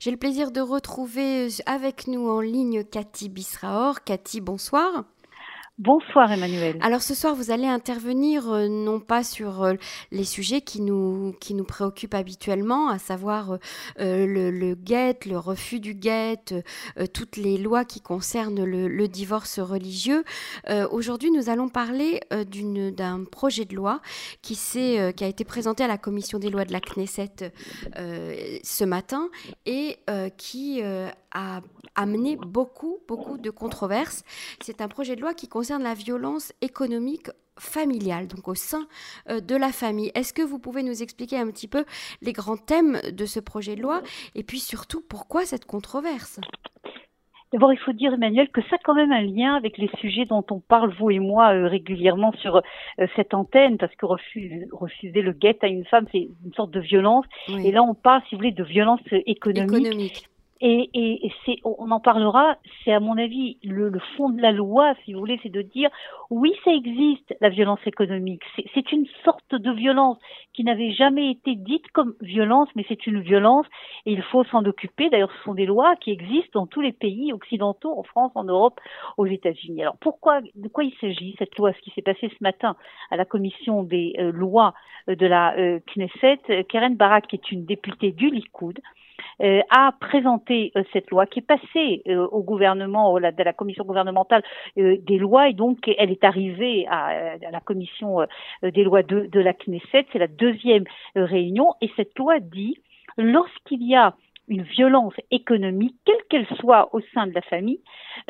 J'ai le plaisir de retrouver avec nous en ligne Cathy Bisraor. Cathy, bonsoir. Bonsoir Emmanuel. Alors ce soir, vous allez intervenir euh, non pas sur euh, les sujets qui nous, qui nous préoccupent habituellement, à savoir euh, le, le guet, le refus du guet, toutes les lois qui concernent le, divorce religieux. Aujourd'hui, nous allons parler d'un projet de loi qui, qui a été présenté à la commission des lois de la Knesset ce matin et qui a amené beaucoup, beaucoup de controverses. C'est un projet de loi qui concerne la violence économique familiale, donc au sein euh, de la famille. Est-ce que vous pouvez nous expliquer un petit peu les grands thèmes de ce projet de loi et puis surtout pourquoi cette controverse? D'abord, il faut dire, Emmanuel, que ça a quand même un lien avec les sujets dont on parle, vous et moi, euh, régulièrement sur euh, cette antenne, parce que refuser, refuser le guet à une femme, c'est une sorte de violence. Et là, on parle, si vous voulez, de violence économique. économique. Et, et, c'est, on en parlera, c'est à mon avis le, le, fond de la loi, si vous voulez, c'est de dire oui, ça existe, la violence économique. C'est une sorte de violence qui n'avait jamais été dite comme violence, mais c'est une violence et il faut s'en occuper. D'ailleurs, ce sont des lois qui existent dans tous les pays occidentaux, en France, en Europe, aux États-Unis. Alors pourquoi, de quoi il s'agit cette loi Ce qui s'est passé ce matin à la commission des euh, lois de la euh, Knesset, Karen Barak, qui est une députée du Likoud, euh, a présenté euh, cette loi qui est passée euh, au gouvernement, à la, la commission gouvernementale des lois et donc elle est arrivée à, la commission des lois de, de la Knesset. C'est la deuxième réunion et cette loi dit lorsqu'il y a une violence économique, quelle qu'elle soit au sein de la famille.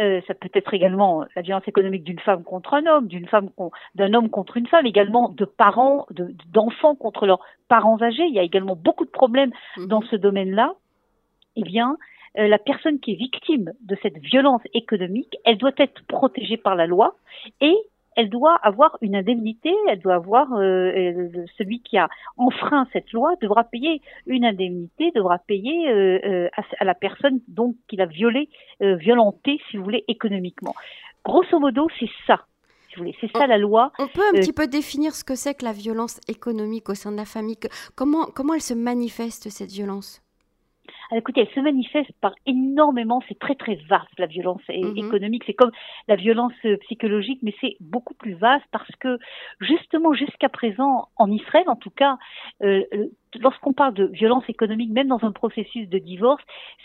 Euh, ça peut être également la violence économique d'une femme contre un homme, d'une femme d'un homme contre une femme, également de parents, d'enfants contre leurs parents âgés. Il y a également beaucoup de problèmes mhm. dans ce domaine-là. Eh bien, euh, la personne qui est victime de cette violence économique, elle doit être protégée par la loi et elle doit avoir une indemnité, elle doit avoir euh, euh, celui qui a enfreint cette loi devra payer une indemnité, devra payer euh, à, la personne donc qu'il a violé, violenté, si vous voulez, économiquement. Grosso modo, c'est ça. Si vous voulez. C'est ça la loi. On peut un petit peu définir ce que c'est que la violence économique au sein de la famille? Comment, comment elle se manifeste, cette violence? Écoutez, elle se manifeste par énormément, c'est très très vaste la violence mhm. économique, c'est comme la violence euh, psychologique, mais c'est beaucoup plus vaste parce que justement jusqu'à présent, en Israël en tout cas, euh, lorsqu'on parle de violence économique, même dans un processus de divorce,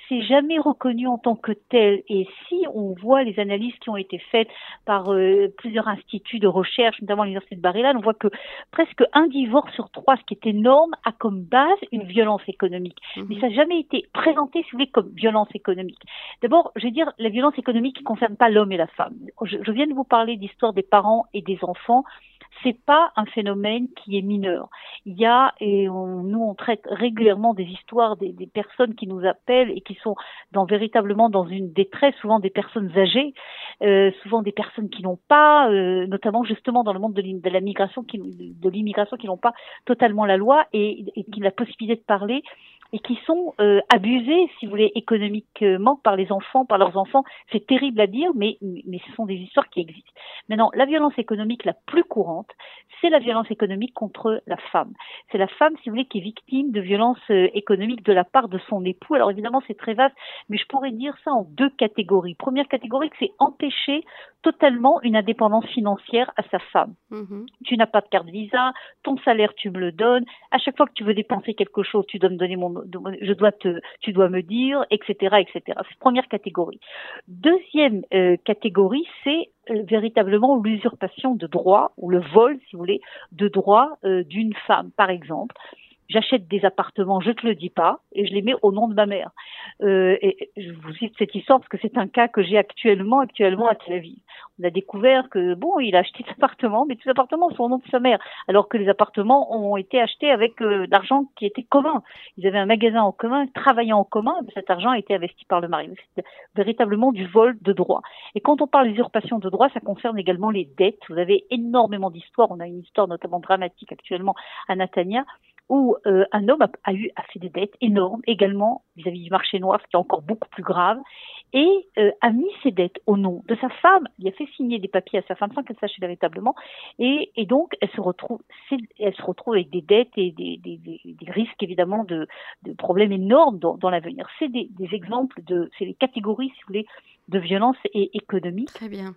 c'est jamais reconnu en tant que tel. Et si on voit les analyses qui ont été faites par euh, plusieurs instituts de recherche, notamment l'université de Bar-Ilan, on voit que presque un divorce sur trois, ce qui est énorme, a comme base une violence économique. Mhm. Mais ça n'a jamais été présenté, si vous voulez, comme violence économique. D'abord, je vais dire, la violence économique ne concerne pas l'homme et la femme. Je, je viens de vous parler d'histoire des parents et des enfants c'est pas un phénomène qui est mineur. Il y a, et on, nous on traite régulièrement des histoires des, personnes qui nous appellent et qui sont dans véritablement dans une détresse, souvent des personnes âgées, euh, souvent des personnes qui n'ont pas, euh, notamment justement dans le monde de, la migration, qui, de l'immigration, qui n'ont pas totalement la loi et, et qui ont la possibilité de parler et qui sont euh, abusés, si vous voulez, économiquement par les enfants, par leurs enfants. C'est terrible à dire, mais, mais ce sont des histoires qui existent. Maintenant, la violence économique la plus courante, c'est la violence économique contre la femme. C'est la femme, si vous voulez, qui est victime de violences euh, économiques de la part de son époux. Alors évidemment, c'est très vaste, mais je pourrais dire ça en deux catégories. Première catégorie, c'est empêcher totalement une indépendance financière à sa femme. Mm-hmm. Tu n'as pas de carte Visa, ton salaire tu me le donnes. À chaque fois que tu veux dépenser quelque chose, tu dois me donner mon, je dois te, tu dois me dire, etc., etc. Première catégorie. Deuxième euh, catégorie, c'est euh, véritablement l'usurpation de droits ou le vol, si vous voulez, de droits euh, d'une femme, par exemple j'achète des appartements, je te le dis pas, et je les mets au nom de ma mère. Euh, et je vous cite cette histoire parce que c'est un cas que j'ai actuellement, actuellement à Tel Aviv. On a découvert que bon, il a acheté des appartements, mais tous les appartements sont au nom de sa mère, alors que les appartements ont été achetés avec euh, l'argent qui était commun. Ils avaient un magasin en commun, travaillant en commun, mais cet argent a été investi par le mari. C'est véritablement du vol de droits. Et quand on parle d'usurpation de droits, ça concerne également les dettes. Vous avez énormément d'histoires. On a une histoire notamment dramatique actuellement à Natania où euh, un homme a, eu a fait des dettes énormes également vis-à-vis du marché noir, ce qui est encore beaucoup plus grave, et euh, a mis ses dettes au nom de sa femme. Il a fait signer des papiers à sa femme sans qu'elle sache véritablement, et, donc elle se retrouve, avec des dettes et des, risques évidemment de, de, problèmes énormes dans, dans l'avenir. C'est des, exemples de, c'est les catégories, si vous voulez, de violence et économique. Très bien.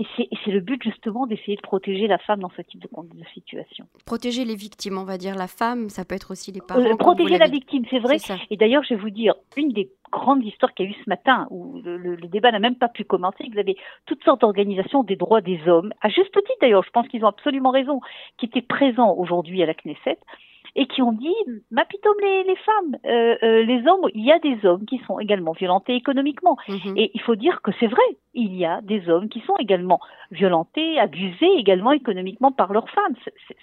Et c'est le but justement d'essayer de protéger la femme dans ce type de, de, situation. Protéger les victimes, on va dire la femme, ça peut être aussi les parents. Euh, protéger la victime, c'est vrai. Et d'ailleurs, je vais vous dire, une des grandes histoires qu'il y a eu ce matin, où le, débat n'a même pas pu commencer, vous avez toutes sortes d'organisations des droits des hommes, à juste titre d'ailleurs, je pense qu'ils ont absolument raison, qui étaient présents aujourd'hui à la Knesset, et qui ont dit, ma les, les femmes, euh, euh, les hommes, il y a des hommes qui sont également violentés économiquement. Mhm. Et il faut dire que c'est vrai, il y a des hommes qui sont également violentés, abusés également économiquement par leurs femmes.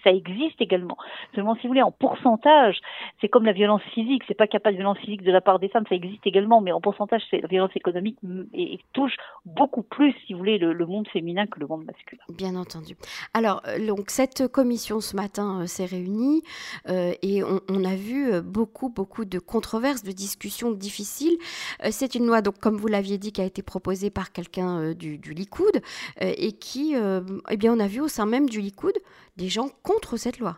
ça existe également. Seulement, si vous voulez, en pourcentage, c'est comme la violence physique. C'est pas qu'il n'y a pas de violence physique de la part des femmes, ça existe également, mais en pourcentage, c'est la violence économique et, touche beaucoup plus, si vous voulez, le, monde féminin que le monde masculin. Bien entendu. Alors, euh, donc cette commission ce matin s'est réunie. Euh, et on, a vu euh, beaucoup, beaucoup de controverses, de discussions difficiles. Euh, c'est une loi, donc, comme vous l'aviez dit, qui a été proposée par quelqu'un du, du, Likoud et qui, eh bien, on a vu au sein même du Likoud des gens contre cette loi.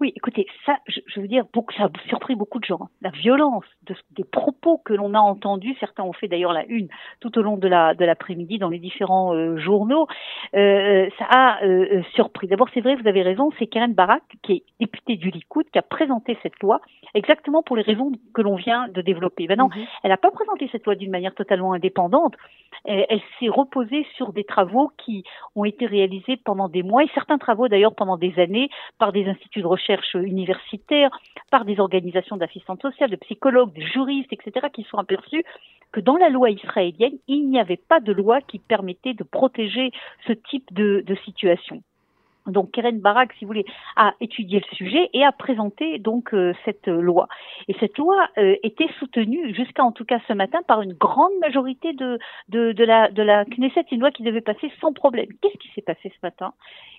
Oui, écoutez, ça, je, veux dire, beaucoup, ça a surpris beaucoup de gens. Hein. La violence des propos que l'on a entendus, certains ont fait d'ailleurs la une tout au long de la de l'après-midi dans les différents euh, journaux, euh, ça a euh, surpris. D'abord, c'est vrai, vous avez raison, c'est Karen Barak, qui est députée du Likoud, qui a présenté cette loi exactement pour les raisons que l'on vient de développer. Maintenant, mhm. elle n'a pas présenté cette loi d'une manière totalement indépendante. Elle, elle s'est reposée sur des travaux qui ont été réalisés pendant des mois et certains travaux d'ailleurs pendant des années par des instituts de recherche recherche universitaire, par des organisations d'assistantes sociales, de psychologues, de juristes, etc., qui sont aperçus que dans la loi israélienne, il n'y avait pas de loi qui permettait de protéger ce type de situation. Donc Keren Barak, si vous voulez, a étudié le sujet et a présenté donc euh, cette loi. Et cette loi euh, était soutenue jusqu'à en tout cas ce matin par une grande majorité de, de, de, la, de la Knesset, une loi qui devait passer sans problème. Qu'est-ce qui s'est passé ce matin?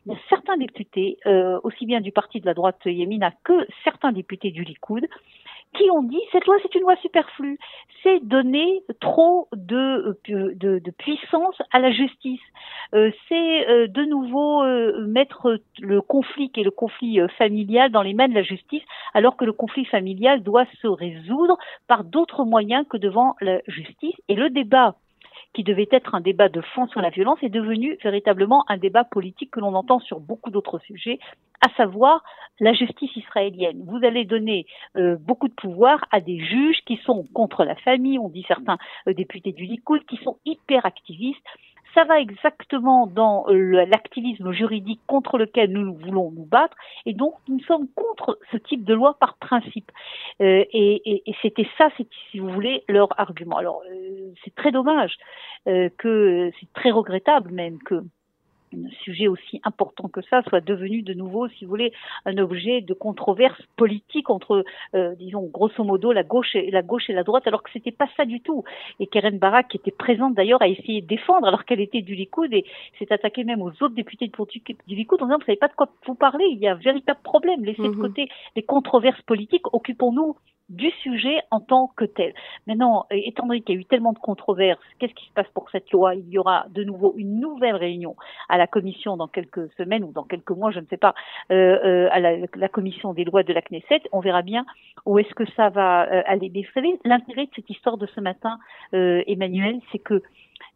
Il y a certains députés, euh, aussi bien du parti de la droite Yémina que certains députés du Likoud, qui ont dit cette loi c'est une loi superflue, c'est donner trop de, de, puissance à la justice, euh, c'est euh, de nouveau euh, mettre le conflit qui le conflit familial dans les mains de la justice, alors que le conflit familial doit se résoudre par d'autres moyens que devant la justice. Et le débat qui devait être un débat de fond sur la violence est devenu véritablement un débat politique que l'on entend sur beaucoup d'autres sujets, à savoir la justice israélienne. Vous allez donner euh, beaucoup de pouvoir à des juges qui sont contre la famille, on dit certains euh, députés du Likoud, qui sont hyper activistes, ça va exactement dans euh, l'activisme juridique contre lequel nous voulons nous battre, et donc nous sommes contre ce type de loi par principe. Euh, et, c'était ça, si vous voulez, leur argument. Alors euh, c'est très dommage que c'est très regrettable même que un sujet aussi important que ça soit devenu de nouveau, si vous voulez, un objet de controverse politique entre, euh, disons, grosso modo, la gauche et la gauche et la droite, alors que c'était pas ça du tout. Et Keren Barak, qui était présente d'ailleurs, a essayé de défendre, alors qu'elle était du Likoud, et s'est attaquée même aux autres députés du Likoud en disant, vous savez pas de quoi vous parlez, il y a un véritable problème, laissez de mhm. côté les controverses politiques, occupons-nous du sujet en tant que tel. Maintenant, étant donné qu'il y a eu tellement de controverses, qu'est-ce qui se passe pour cette loi? Il y aura de nouveau une nouvelle réunion à la commission dans quelques semaines ou dans quelques mois, je ne sais pas, euh, euh, à la, commission des lois de la Knesset. On verra bien où est-ce que ça va euh, aller. Mais vous savez, l'intérêt de cette histoire de ce matin, Emmanuel, c'est que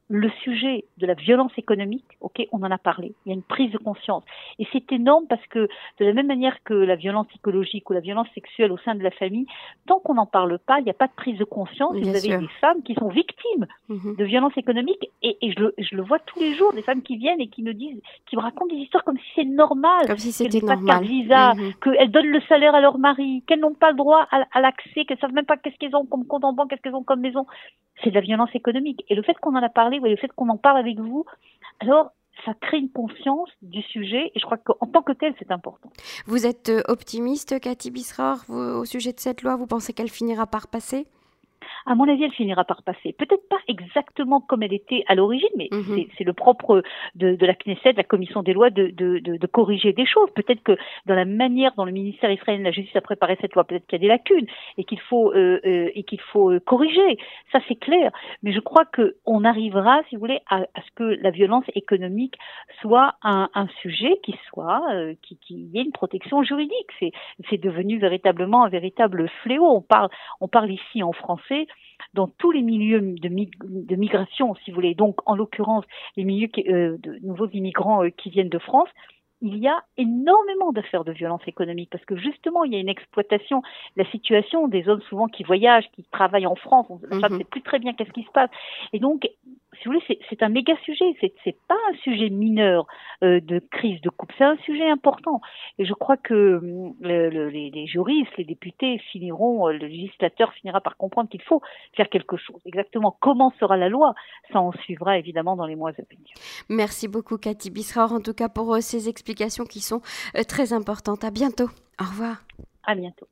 le sujet de la violence économique, ok, on en a parlé. Il y a une prise de conscience. Et c'est énorme parce que de la même manière que la violence psychologique ou la violence sexuelle au sein de la famille, tant qu'on n'en parle pas, il n'y a pas de prise de conscience. vous avez des femmes qui sont victimes mhm. de violence économique et, et je, le, je, le, vois tous les jours, des femmes qui viennent et qui me disent, qui me racontent des histoires comme si c'est normal. Comme si c'était normal. visa, mhm. qu'elles donnent le salaire à leur mari, qu'elles n'ont pas le droit à, à l'accès, qu'elles savent même pas qu'est-ce qu'elles ont comme compte en banque, qu'est-ce qu'elles ont comme maison. C'est de la violence économique. Et le fait qu'on en a parlé, le fait qu'on en parle avec vous, alors ça crée une conscience du sujet et je crois qu'en tant que tel, c'est important. Vous êtes euh, optimiste, Cathy Bisrar, au sujet de cette loi Vous pensez qu'elle finira par passer? À mon avis, elle finira par passer. Peut-être pas exactement comme elle était à l'origine, mais mhm. c'est le propre de, de, la Knesset, de la commission des lois, de, de, de corriger des choses. Peut-être que dans la manière dont le ministère israélien de la Justice a préparé cette loi, peut-être qu'il y a des lacunes et qu'il faut euh, euh, et qu'il faut euh, corriger. Ça, c'est clair. Mais je crois que on arrivera, si vous voulez, à, à ce que la violence économique soit un, un sujet qui soit qui, qui y ait une protection juridique. C'est c'est devenu véritablement un véritable fléau. On parle on parle ici en français dans tous les milieux de, de migration, si vous voulez, donc en l'occurrence les milieux euh, de nouveaux immigrants euh, qui viennent de France, il y a énormément d'affaires de violence économique parce que justement, il y a une exploitation, la situation des hommes souvent qui voyagent, qui travaillent en France, on ne mhm. sait plus très bien qu'est-ce qui se passe. Et donc, si vous voulez, c'est un méga sujet. C'est pas un sujet mineur euh, de crise de couple. C'est un sujet important. Et je crois que hum, les, juristes, les députés finiront, euh, le législateur finira par comprendre qu'il faut faire quelque chose. Exactement comment sera la loi, ça en suivra évidemment dans les mois à venir. Merci beaucoup, Cathy Bisraor, en tout cas pour euh, ces explications qui sont très importantes. À bientôt. Au revoir. À bientôt.